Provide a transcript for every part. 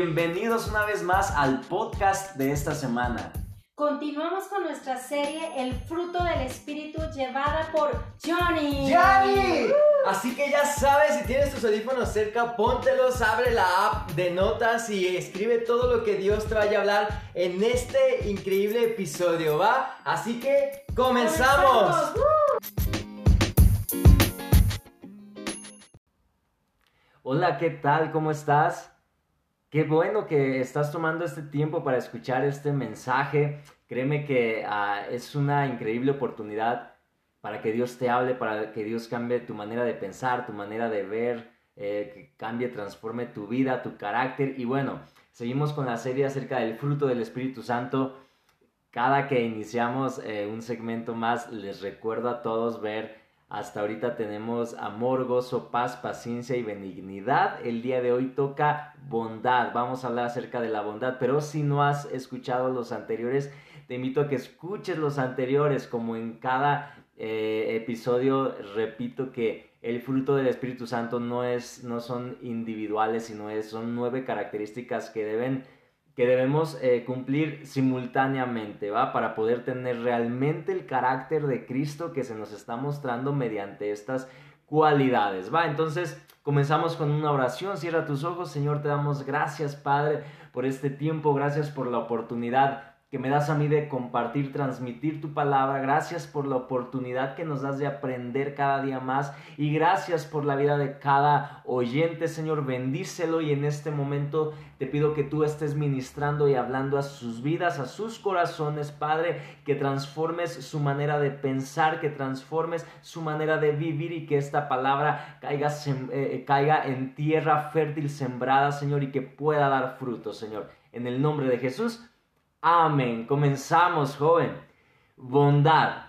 Bienvenidos una vez más al podcast de esta semana. Continuamos con nuestra serie El fruto del espíritu llevada por Johnny. ¡Johnny! Así que ya sabes, si tienes tus audífonos cerca, póntelos, abre la app de notas y escribe todo lo que Dios te vaya a hablar en este increíble episodio, ¿va? Así que comenzamos. Hola, ¿qué tal? ¿Cómo estás? Qué bueno que estás tomando este tiempo para escuchar este mensaje. Créeme que ah, es una increíble oportunidad para que Dios te hable, para que Dios cambie tu manera de pensar, tu manera de ver, eh, que cambie, transforme tu vida, tu carácter. Y bueno, seguimos con la serie acerca del fruto del Espíritu Santo. Cada que iniciamos eh, un segmento más, les recuerdo a todos ver hasta ahorita tenemos amor, gozo, paz, paciencia y benignidad. El día de hoy toca bondad. Vamos a hablar acerca de la bondad. Pero si no has escuchado los anteriores, te invito a que escuches los anteriores. Como en cada eh, episodio, repito que el fruto del Espíritu Santo no, es, no son individuales, sino es, son nueve características que deben que debemos eh, cumplir simultáneamente, ¿va? Para poder tener realmente el carácter de Cristo que se nos está mostrando mediante estas cualidades, ¿va? Entonces, comenzamos con una oración. Cierra tus ojos, Señor, te damos gracias, Padre, por este tiempo, gracias por la oportunidad que me das a mí de compartir, transmitir tu palabra. Gracias por la oportunidad que nos das de aprender cada día más. Y gracias por la vida de cada oyente, Señor. Bendícelo y en este momento te pido que tú estés ministrando y hablando a sus vidas, a sus corazones, Padre. Que transformes su manera de pensar, que transformes su manera de vivir y que esta palabra caiga, eh, caiga en tierra fértil, sembrada, Señor, y que pueda dar fruto, Señor. En el nombre de Jesús. Amén. Comenzamos, joven. Bondad.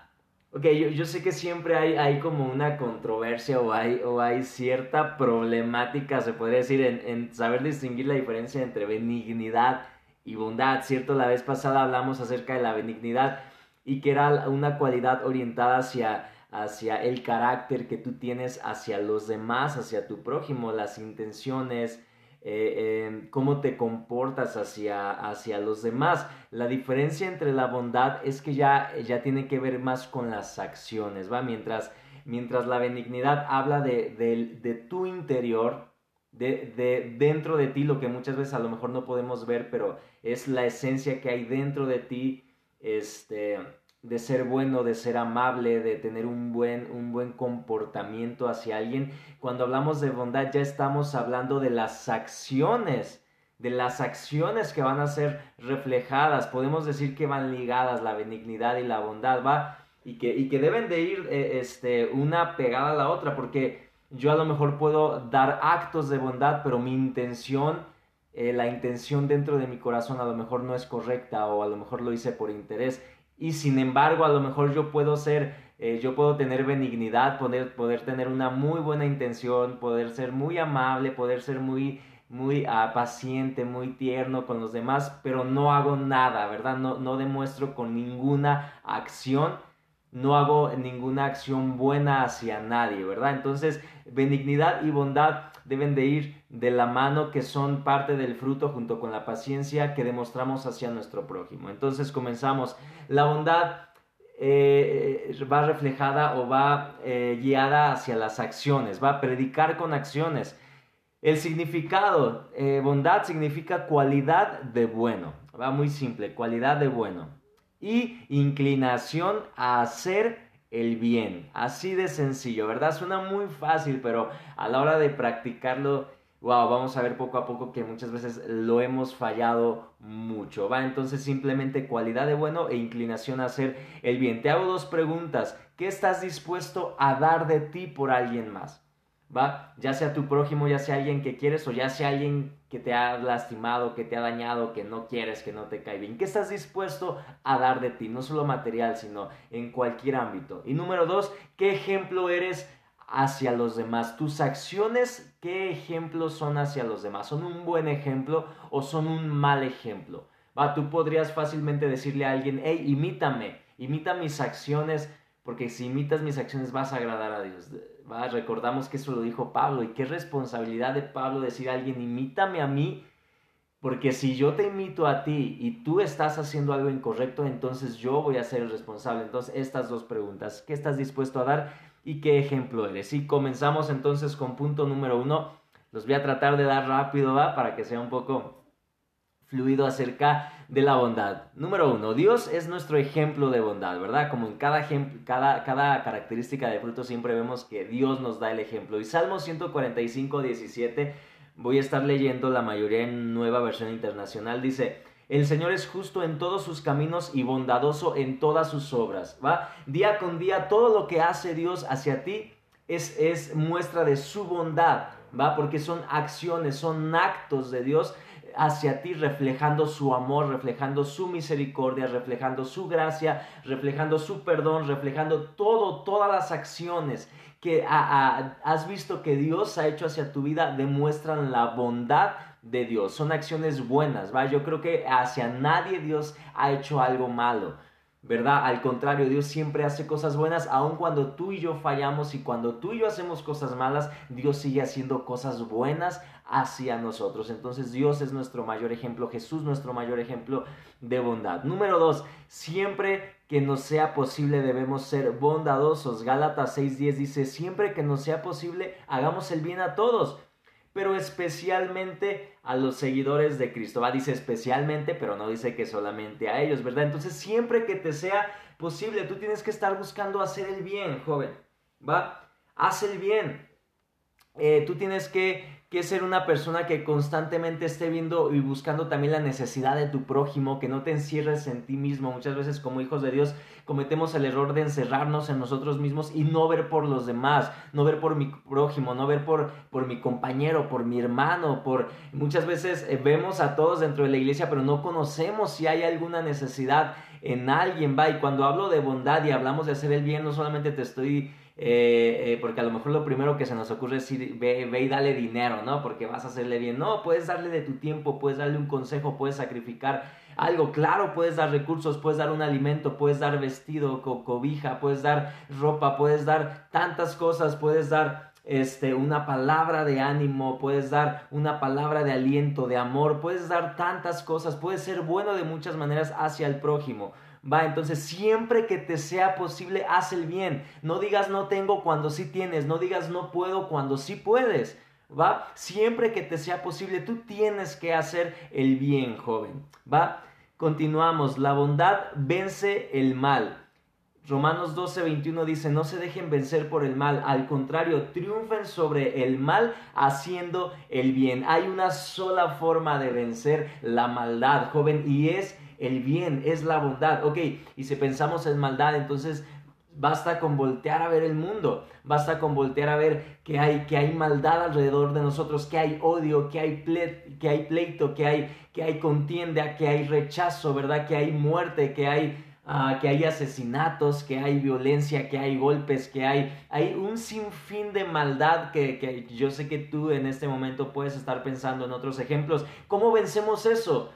Ok, yo, sé que siempre hay, hay, como una controversia o hay, o hay cierta problemática, se podría decir, en, en, saber distinguir la diferencia entre benignidad y bondad, ¿cierto? La vez pasada hablamos acerca de la benignidad y que era una cualidad orientada hacia, hacia el carácter que tú tienes hacia los demás, hacia tu prójimo, las intenciones, eh, em, cómo te comportas hacia, hacia los demás. La diferencia entre la bondad es que ya, ya tiene que ver más con las acciones, ¿va? Mientras, mientras la benignidad habla de, de, tu interior, de, de, dentro de ti, lo que muchas veces a lo mejor no podemos ver, pero es la esencia que hay dentro de ti, este, de ser bueno, de ser amable, de tener un buen, un buen comportamiento hacia alguien. Cuando hablamos de bondad ya estamos hablando de las acciones, de las acciones que van a ser reflejadas. Podemos decir que van ligadas la benignidad y la bondad, ¿va? Y que, y que deben de ir eh, este, una pegada a la otra, porque yo a lo mejor puedo dar actos de bondad, pero mi intención... Eh, la intención dentro de mi corazón a lo mejor no es correcta o a lo mejor lo hice por interés y sin embargo a lo mejor yo puedo ser, eh, yo puedo tener benignidad, poder, poder tener una muy buena intención, poder ser muy amable, poder ser muy, muy uh, paciente, muy tierno con los demás, pero no hago nada, ¿verdad? No, no demuestro con ninguna acción, no hago ninguna acción buena hacia nadie, ¿verdad? Entonces, benignidad y bondad deben de ir de la mano que son parte del fruto junto con la paciencia que demostramos hacia nuestro prójimo. Entonces comenzamos. La bondad eh, va reflejada o va eh, guiada hacia las acciones, va a predicar con acciones. El significado, eh, bondad significa cualidad de bueno, va muy simple, cualidad de bueno. Y inclinación a hacer el bien. Así de sencillo, ¿verdad? Suena muy fácil, pero a la hora de practicarlo, wow, vamos a ver poco a poco que muchas veces lo hemos fallado mucho, ¿va? Entonces simplemente cualidad de bueno e inclinación a hacer el bien. Te hago dos preguntas. ¿Qué estás dispuesto a dar de ti por alguien más? ¿Va? Ya sea tu prójimo, ya sea alguien que quieres o ya sea alguien que te ha lastimado, que te ha dañado, que no quieres, que no te cae bien. ¿Qué estás dispuesto a dar de ti? No solo material, sino en cualquier ámbito. Y número dos, ¿qué ejemplo eres hacia los demás? Tus acciones, ¿qué ejemplos son hacia los demás? ¿Son un buen ejemplo o son un mal ejemplo? ¿Va? Tú podrías fácilmente decirle a alguien, hey, imítame, imita mis acciones, porque si imitas mis acciones vas a agradar a Dios. Recordamos que eso lo dijo Pablo y qué responsabilidad de Pablo decir a alguien, imítame a mí Porque si yo te imito a ti y tú estás haciendo algo incorrecto, entonces yo voy a ser el responsable. Entonces, estas dos preguntas, ¿qué estás dispuesto a dar y qué ejemplo eres? Y comenzamos entonces con punto número uno. Los voy a tratar de dar rápido. Para que sea un poco fluido acerca de la bondad. Número uno, Dios es nuestro ejemplo de bondad, ¿verdad? Como en cada, cada, cada característica de fruto siempre vemos que Dios nos da el ejemplo. Y Salmo 145, 17 voy a estar leyendo la mayoría en nueva versión internacional, dice, el Señor es justo en todos sus caminos y bondadoso en todas sus obras, ¿va? Día con día todo lo que hace Dios hacia ti es, es muestra de su bondad, ¿va? Porque son acciones, son actos de Dios hacia ti, reflejando su amor, reflejando su misericordia, reflejando su gracia, reflejando su perdón, reflejando todo, todas las acciones que has visto que Dios ha hecho hacia tu vida demuestran la bondad de Dios. Son acciones buenas, ¿va? Yo creo que hacia nadie Dios ha hecho algo malo. ¿Verdad? Al contrario, Dios siempre hace cosas buenas, aun cuando tú y yo fallamos y cuando tú y yo hacemos cosas malas, Dios sigue haciendo cosas buenas hacia nosotros. Entonces Dios es nuestro mayor ejemplo, Jesús nuestro mayor ejemplo de bondad. Número dos, siempre que nos sea posible debemos ser bondadosos. Gálatas 6:10 dice, siempre que nos sea posible, hagamos el bien a todos pero especialmente a los seguidores de Cristo. Va, dice especialmente, pero no dice que solamente a ellos, ¿verdad? Entonces, siempre que te sea posible, tú tienes que estar buscando hacer el bien, joven. ¿Va? Haz el bien. Eh, tú tienes que que ser una persona que constantemente esté viendo y buscando también la necesidad de tu prójimo, que no te encierres en ti mismo. Muchas veces como hijos de Dios cometemos el error de encerrarnos en nosotros mismos y no ver por los demás, no ver por mi prójimo, no ver por, por mi compañero, por mi hermano, por muchas veces eh, vemos a todos dentro de la iglesia, pero no conocemos si hay alguna necesidad en alguien, va, y cuando hablo de bondad y hablamos de hacer el bien, no solamente te estoy eh, eh, porque a lo mejor lo primero que se nos ocurre es ve, ve, y dale dinero, ¿no? Porque vas a hacerle bien. No, puedes darle de tu tiempo, puedes darle un consejo, puedes sacrificar algo. Claro, puedes dar recursos, puedes dar un alimento, puedes dar vestido, cobija, puedes dar ropa, puedes dar tantas cosas, puedes dar este, una palabra de ánimo, puedes dar una palabra de aliento, de amor, puedes dar tantas cosas, puedes ser bueno de muchas maneras hacia el prójimo. Va, entonces siempre que te sea posible, haz el bien. No digas no tengo cuando sí tienes, no digas no puedo cuando sí puedes. Va, siempre que te sea posible, tú tienes que hacer el bien, joven. Va, continuamos. La bondad vence el mal. Romanos 12, 21 dice, no se dejen vencer por el mal, al contrario, triunfen sobre el mal haciendo el bien. Hay una sola forma de vencer la maldad, joven, y es el bien, es la bondad. Ok, y si pensamos en maldad, entonces basta con voltear a ver el mundo, basta con voltear a ver que hay, que hay maldad alrededor de nosotros, que hay odio, que hay, que hay pleito, que hay, que hay contienda, que hay rechazo, ¿verdad? Que hay muerte, que hay, ah, que hay asesinatos, que hay violencia, que hay golpes, que hay, hay un sinfín de maldad que, que yo sé que tú en este momento puedes estar pensando en otros ejemplos. ¿Cómo vencemos eso?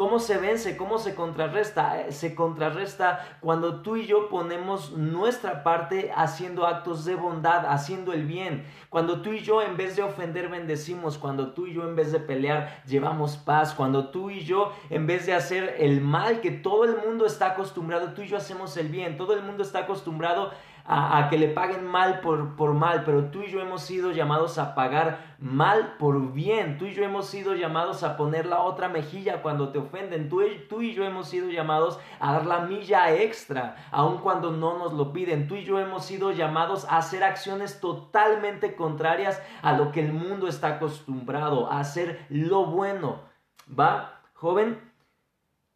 ¿Cómo se vence? ¿Cómo se contrarresta? Eh, se contrarresta cuando tú y yo ponemos nuestra parte haciendo actos de bondad, haciendo el bien. Cuando tú y yo en vez de ofender bendecimos, cuando tú y yo en vez de pelear llevamos paz, cuando tú y yo en vez de hacer el mal que todo el mundo está acostumbrado, tú y yo hacemos el bien. Todo el mundo está acostumbrado a, que le paguen mal por, por, mal, pero tú y yo hemos sido llamados a pagar mal por bien. Tú y yo hemos sido llamados a poner la otra mejilla cuando te ofenden. Tú, tú y yo hemos sido llamados a dar la milla extra, aun cuando no nos lo piden. Tú y yo hemos sido llamados a hacer acciones totalmente contrarias a lo que el mundo está acostumbrado, a hacer lo bueno. ¿Va, joven?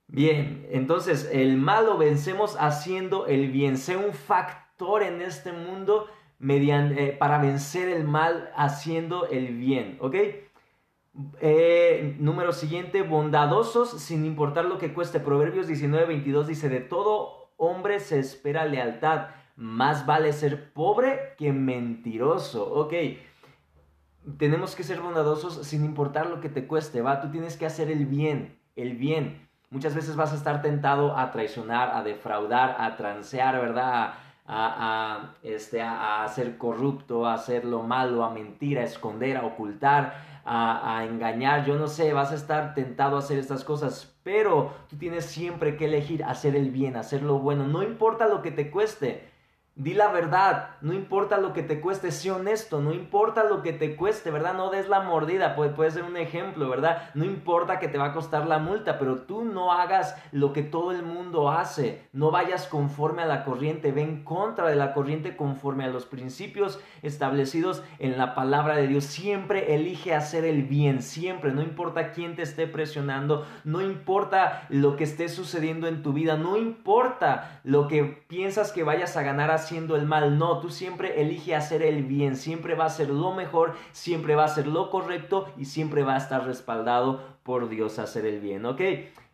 Bien, entonces el mal lo vencemos haciendo el bien. Sé un factor en este mundo mediante, eh, para vencer el mal haciendo el bien, ¿ok? Eh, número siguiente, bondadosos sin importar lo que cueste. Proverbios 19, 22 dice, de todo hombre se espera lealtad, más vale ser pobre que mentiroso, ¿ok? Tenemos que ser bondadosos sin importar lo que te cueste, ¿va? Tú tienes que hacer el bien, el bien. Muchas veces vas a estar tentado a traicionar, a defraudar, a transear, ¿verdad? A, este, a, ser corrupto, a hacer lo malo, a mentir, a esconder, a ocultar, a, a engañar. Yo no sé, vas a estar tentado a hacer estas cosas, pero tú tienes siempre que elegir hacer el bien, hacer lo bueno, no importa lo que te cueste. Di la verdad, no importa lo que te cueste, sé honesto, no importa lo que te cueste, ¿verdad? No des la mordida, puede, puede, ser un ejemplo, ¿verdad? No importa que te va a costar la multa, pero tú no hagas lo que todo el mundo hace, no vayas conforme a la corriente, ven contra de la corriente conforme a los principios establecidos en la palabra de Dios. Siempre elige hacer el bien, siempre, no importa quién te esté presionando, no importa lo que esté sucediendo en tu vida, no importa lo que piensas que vayas a ganar haciendo el mal. No, tú siempre elige hacer el bien, siempre va a ser lo mejor, siempre va a ser lo correcto y siempre va a estar respaldado por Dios hacer el bien. ¿Ok?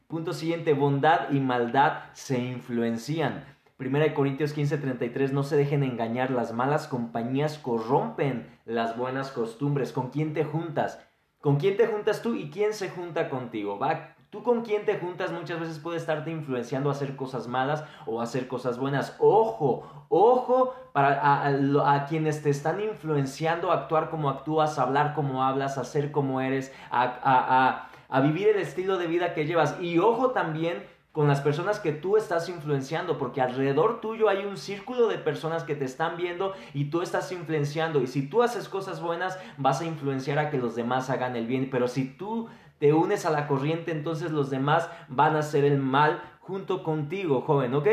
Punto siguiente, bondad y maldad se influencian. Primera de Corintios 15:33, no se dejen engañar, las malas compañías corrompen las buenas costumbres. ¿Con quién te juntas? ¿Con quién te juntas tú y quién se junta contigo? Va Tú con quien te juntas muchas veces puede estarte influenciando a hacer cosas malas o a hacer cosas buenas. Ojo, ojo para a, quienes te están influenciando a actuar como actúas, a hablar como hablas, a ser como eres, a, a vivir el estilo de vida que llevas. Y ojo también con las personas que tú estás influenciando, porque alrededor tuyo hay un círculo de personas que te están viendo y tú estás influenciando. Y si tú haces cosas buenas, vas a influenciar a que los demás hagan el bien. Pero si tú te unes a la corriente, entonces los demás van a hacer el mal junto contigo, joven, ¿ok?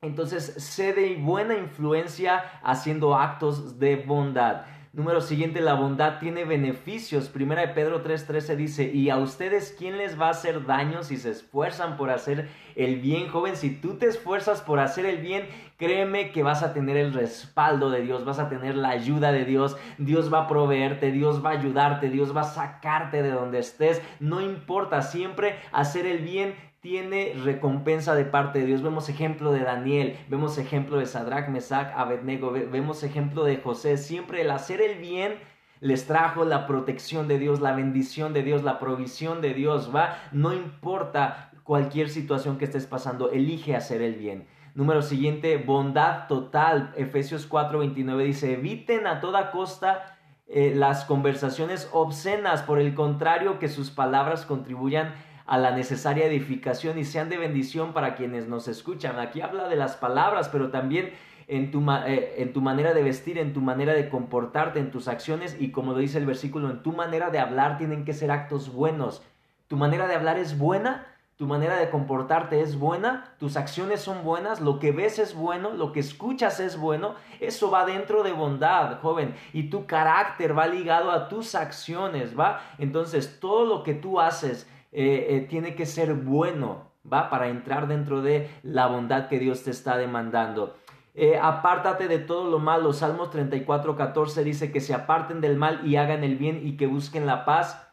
Entonces, sé de buena influencia haciendo actos de bondad. Número siguiente, la bondad tiene beneficios. Primera de Pedro 3:13 dice, y a ustedes, ¿quién les va a hacer daño si se esfuerzan por hacer el bien, joven? Si tú te esfuerzas por hacer el bien, créeme que vas a tener el respaldo de Dios, vas a tener la ayuda de Dios, Dios va a proveerte, Dios va a ayudarte, Dios va a sacarte de donde estés. No importa, siempre hacer el bien tiene recompensa de parte de Dios. Vemos ejemplo de Daniel, vemos ejemplo de Sadrach, Mesach, Abednego, vemos ejemplo de José. Siempre el hacer el bien les trajo la protección de Dios, la bendición de Dios, la provisión de Dios, ¿va? No importa cualquier situación que estés pasando, elige hacer el bien. Número siguiente, bondad total. Efesios 4:29 dice, eviten a toda costa eh, las conversaciones obscenas, por el contrario, que sus palabras contribuyan a la necesaria edificación y sean de bendición para quienes nos escuchan. Aquí habla de las palabras, pero también en tu, eh, en tu manera de vestir, en tu manera de comportarte, en tus acciones y como lo dice el versículo, en tu manera de hablar tienen que ser actos buenos. Tu manera de hablar es buena, tu manera de comportarte es buena, tus acciones son buenas, lo que ves es bueno, lo que escuchas es bueno, eso va dentro de bondad, joven, y tu carácter va ligado a tus acciones, ¿va? Entonces, todo lo que tú haces eh, eh, tiene que ser bueno, ¿va? Para entrar dentro de la bondad que Dios te está demandando. Eh, apártate de todo lo malo. Salmos 34, 14 dice que se aparten del mal y hagan el bien y que busquen la paz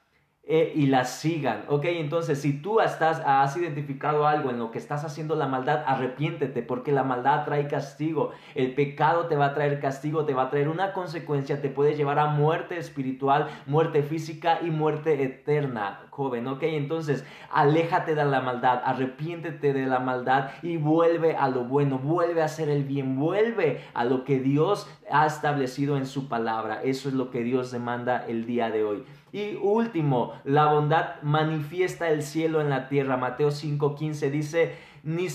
eh, y las sigan. Ok, entonces si tú has identificado algo en lo que estás haciendo la maldad, arrepiéntete porque la maldad trae castigo. El pecado te va a traer castigo, te va a traer una consecuencia, te puede llevar a muerte espiritual, muerte física y muerte eterna, joven. Ok, entonces aléjate de la maldad, arrepiéntete de la maldad y vuelve a lo bueno, vuelve a hacer el bien, vuelve a lo que Dios ha establecido en su palabra. Eso es lo que Dios demanda el día de hoy. Y último, la bondad manifiesta el cielo en la tierra. Mateo 5:15 dice, ni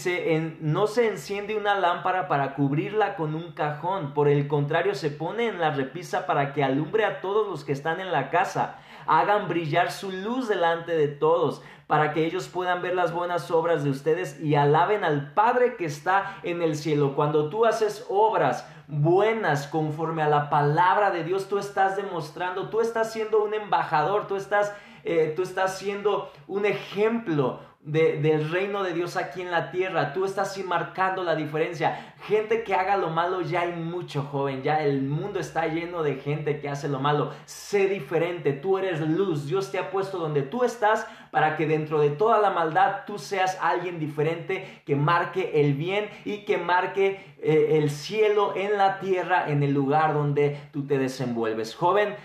no se enciende una lámpara para cubrirla con un cajón, por el contrario se pone en la repisa para que alumbre a todos los que están en la casa. Hagan brillar su luz delante de todos, para que ellos puedan ver las buenas obras de ustedes y alaben al Padre que está en el cielo. Cuando tú haces obras, buenas conforme a la palabra de Dios, tú estás demostrando, tú estás siendo un embajador, tú estás, eh, tú estás siendo un ejemplo, del reino de Dios aquí en la tierra. Tú estás marcando la diferencia. Gente que haga lo malo ya hay mucho, joven. Ya el mundo está lleno de gente que hace lo malo. Sé diferente. Tú eres luz. Dios te ha puesto donde tú estás para que dentro de toda la maldad tú seas alguien diferente que marque el bien y que marque eh, el cielo en la tierra, en el lugar donde tú te desenvuelves. Joven,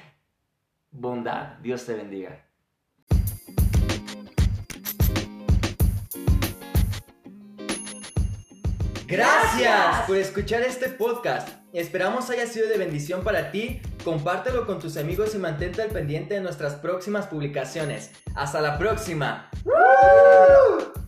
bondad. Dios te bendiga. Gracias. por escuchar este podcast. Esperamos haya sido de bendición para ti. Compártelo con tus amigos y mantente al pendiente de nuestras próximas publicaciones. Hasta la próxima. ¡Woo!